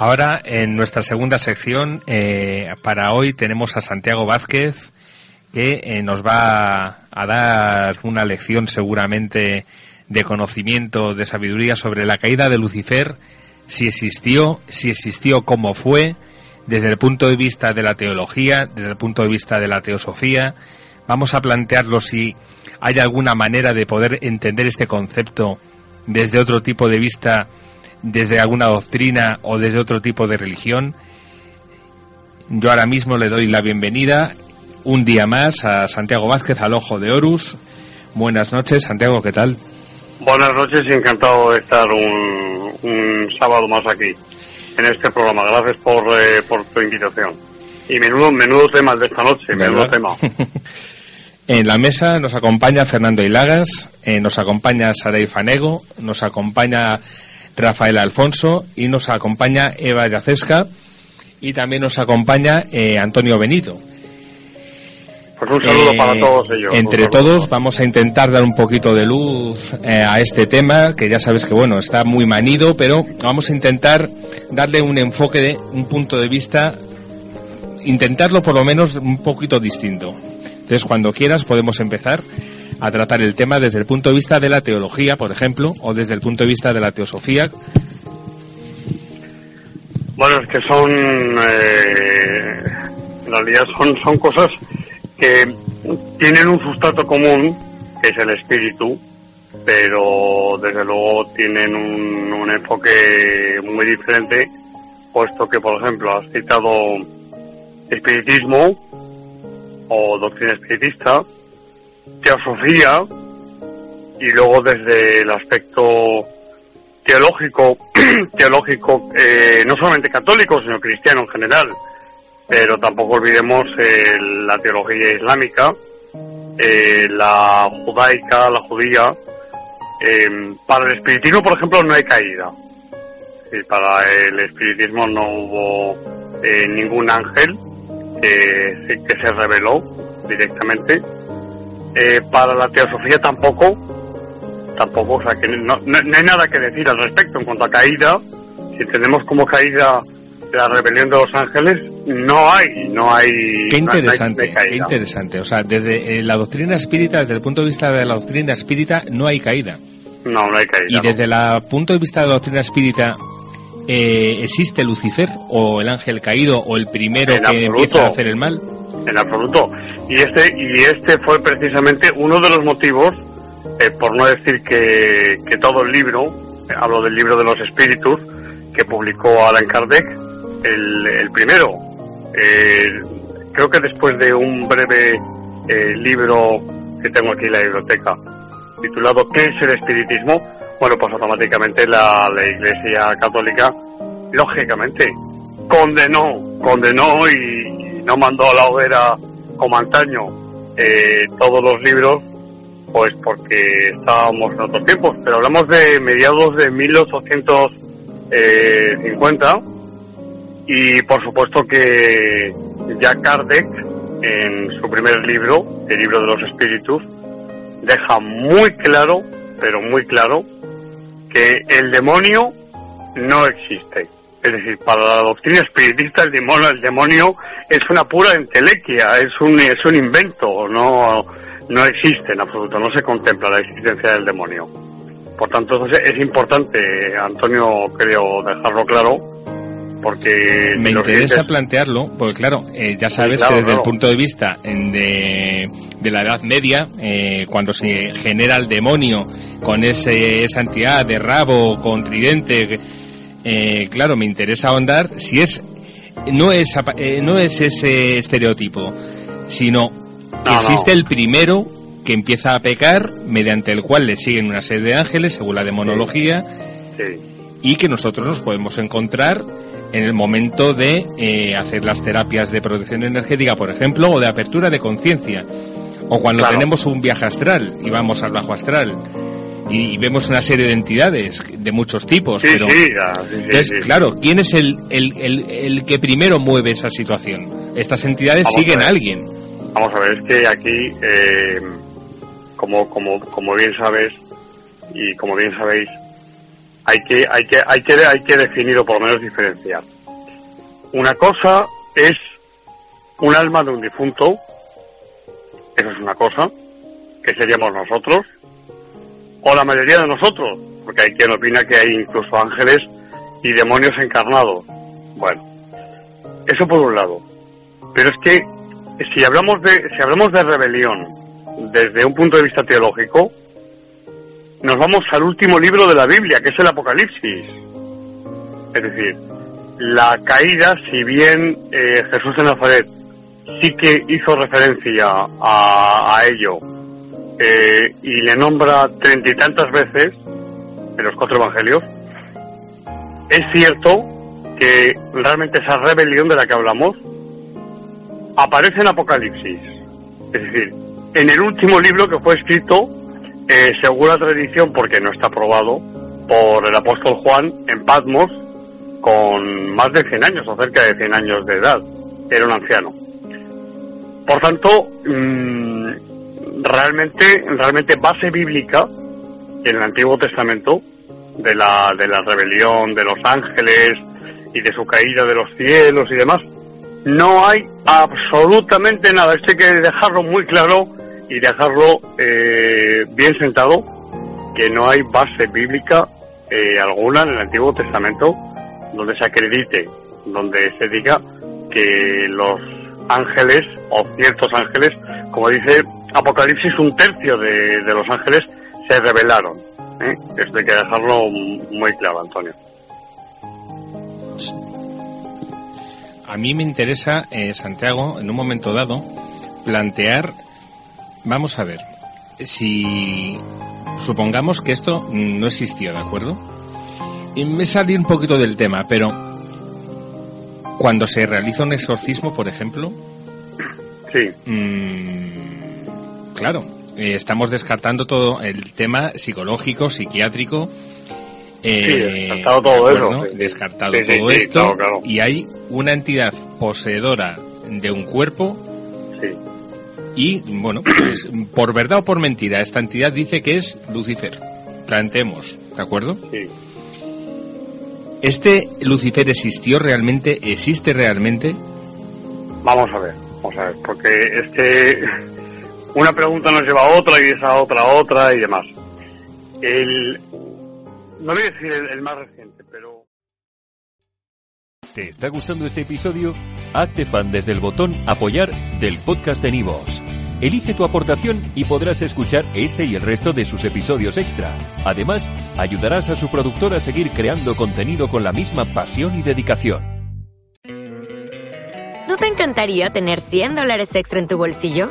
Ahora, en nuestra segunda sección, eh, para hoy tenemos a Santiago Vázquez, que eh, nos va a dar una lección seguramente de conocimiento, de sabiduría sobre la caída de Lucifer, si existió, si existió, cómo fue, desde el punto de vista de la teología, desde el punto de vista de la teosofía. Vamos a plantearlo si hay alguna manera de poder entender este concepto desde otro tipo de vista desde alguna doctrina o desde otro tipo de religión. Yo ahora mismo le doy la bienvenida un día más a Santiago Vázquez al Ojo de Horus. Buenas noches, Santiago, ¿qué tal? Buenas noches y encantado de estar un, un sábado más aquí en este programa. Gracias por, eh, por tu invitación. Y menudo, menudo tema de esta noche, menudo tema. en la mesa nos acompaña Fernando Hilagas, eh, nos acompaña Saray Fanego, nos acompaña Rafael Alfonso y nos acompaña Eva Yacesca y también nos acompaña eh, Antonio Benito. Pues un saludo para eh, todos ellos. Entre todos vamos a intentar dar un poquito de luz eh, a este tema, que ya sabes que bueno, está muy manido, pero vamos a intentar darle un enfoque de un punto de vista, intentarlo por lo menos un poquito distinto. Entonces, cuando quieras podemos empezar a tratar el tema desde el punto de vista de la teología, por ejemplo, o desde el punto de vista de la teosofía. Bueno, es que son, eh, en realidad son, son cosas que tienen un sustrato común, que es el espíritu, pero desde luego tienen un, un enfoque muy diferente, puesto que, por ejemplo, has citado espiritismo o doctrina espiritista, teosofía y luego desde el aspecto teológico, teológico eh, no solamente católico, sino cristiano en general, pero tampoco olvidemos eh, la teología islámica, eh, la judaica, la judía. para el espiritismo, por ejemplo, no hay caída. Y para el espiritismo no hubo ningún ángel que, que se reveló directamente eh, para la teosofía tampoco, tampoco, o sea que no, hay nada que decir al respecto en cuanto a caída. Si tenemos como caída la rebelión de los ángeles, no hay, no hay. Qué interesante, qué interesante. O sea, desde eh, la doctrina espírita, desde el punto de vista de la doctrina espírita, no hay caída. No, no hay caída. Y desde el punto de vista de la doctrina espírita, eh, ¿existe Lucifer o el ángel caído o el primero que empieza a hacer el mal? En absoluto. Y este, y este fue precisamente uno de los motivos, eh, por no decir que, todo el libro, hablo del libro de los espíritus, que publicó Alan Kardec, el, el primero. Eh, creo que después de un breve eh, libro que tengo aquí en la biblioteca, titulado ¿Qué es el espiritismo? Bueno, pues automáticamente la, la Iglesia Católica, lógicamente, condenó, condenó y, no mandó a la hoguera como antaño eh, todos los libros, pues porque estábamos en otros tiempos, pero hablamos de mediados de 1850 y por supuesto que ya Kardec en su primer libro, el libro de los espíritus, deja muy claro, pero muy claro, que el demonio no existe. Es decir, para la doctrina espiritista el demonio, el demonio es una pura entelequia, es un, es un invento, no, no existe en absoluto, no se contempla la existencia del demonio. Por tanto, es importante, Antonio, creo dejarlo claro, porque... Me interesa plantearlo, porque claro, eh, ya sabes que desde el punto de vista de de la Edad Media, eh, cuando se genera el demonio con ese, esa entidad de rabo, con tridente, eh, claro, me interesa ahondar si es no es eh, no es ese estereotipo, sino que existe el primero que empieza a pecar, mediante el cual le siguen una serie de ángeles, según la demonología, y que nosotros nos podemos encontrar en el momento de eh, hacer las terapias de protección energética, por ejemplo, o de apertura de conciencia, o cuando tenemos un viaje astral y vamos al bajo astral y vemos una serie de entidades de muchos tipos, pero claro, ¿quién es el, el, el, que primero mueve esa situación? Estas entidades siguen a, alguien. Vamos a ver, es que aquí, eh, como, como, como bien sabes y como bien sabéis, hay que, hay que, hay que, hay que definir o por lo menos diferenciar. Una cosa es un alma de un difunto, eso es una cosa, que seríamos nosotros, o la mayoría de nosotros, porque hay quien opina que hay incluso ángeles y demonios encarnados. Bueno, eso por un lado. Pero es que si hablamos de, si hablamos de rebelión desde un punto de vista teológico, nos vamos al último libro de la Biblia, que es el Apocalipsis. Es decir, la caída, si bien eh, Jesús de Nazaret sí que hizo referencia a, ello eh, y le nombra treinta y tantas veces en los cuatro evangelios, es cierto que realmente esa rebelión de la que hablamos aparece en Apocalipsis. Es decir, en el último libro que fue escrito eh, según la tradición, porque no está aprobado, por el apóstol Juan en Patmos con más de 100 años, o cerca de 100 años de edad. Era un anciano. Por tanto, mm, realmente, realmente base bíblica en el Antiguo Testamento de la, de la rebelión de los ángeles y de su caída de los cielos y demás, no hay absolutamente nada. Esto hay que dejarlo muy claro y dejarlo eh, bien sentado que no hay base bíblica eh, alguna en el Antiguo Testamento donde se acredite, donde se diga que los ángeles o ciertos ángeles, como dice Apocalipsis, un tercio de, los ángeles se rebelaron. ¿eh? Esto hay que dejarlo muy claro, Antonio. A mí me interesa, eh, Santiago, en un momento dado, plantear Vamos a ver. Si supongamos que esto no existió, ¿de acuerdo? Y me salí un poquito del tema, pero cuando se realiza un exorcismo, por ejemplo, sí. Mm, claro, eh, estamos descartando todo el tema psicológico, psiquiátrico. Eh, descartado todo eso. Descartado todo esto. Y hay una entidad poseedora de un cuerpo y, bueno, pues, por verdad o por mentira, esta entidad dice que es Lucifer. Planteemos, ¿de acuerdo? Sí. ¿Este Lucifer existió realmente? ¿Existe realmente? Vamos a ver, vamos a ver, porque es que una pregunta nos lleva a otra y esa otra a otra y demás. El, no voy a decir el más reciente, pero... ¿Te está gustando este episodio? Hazte fan desde el botón Apoyar del podcast de Nivos. Elige tu aportación y podrás escuchar este y el resto de sus episodios extra. Además, ayudarás a su productor a seguir creando contenido con la misma pasión y dedicación. ¿No te encantaría tener 100 dólares extra en tu bolsillo?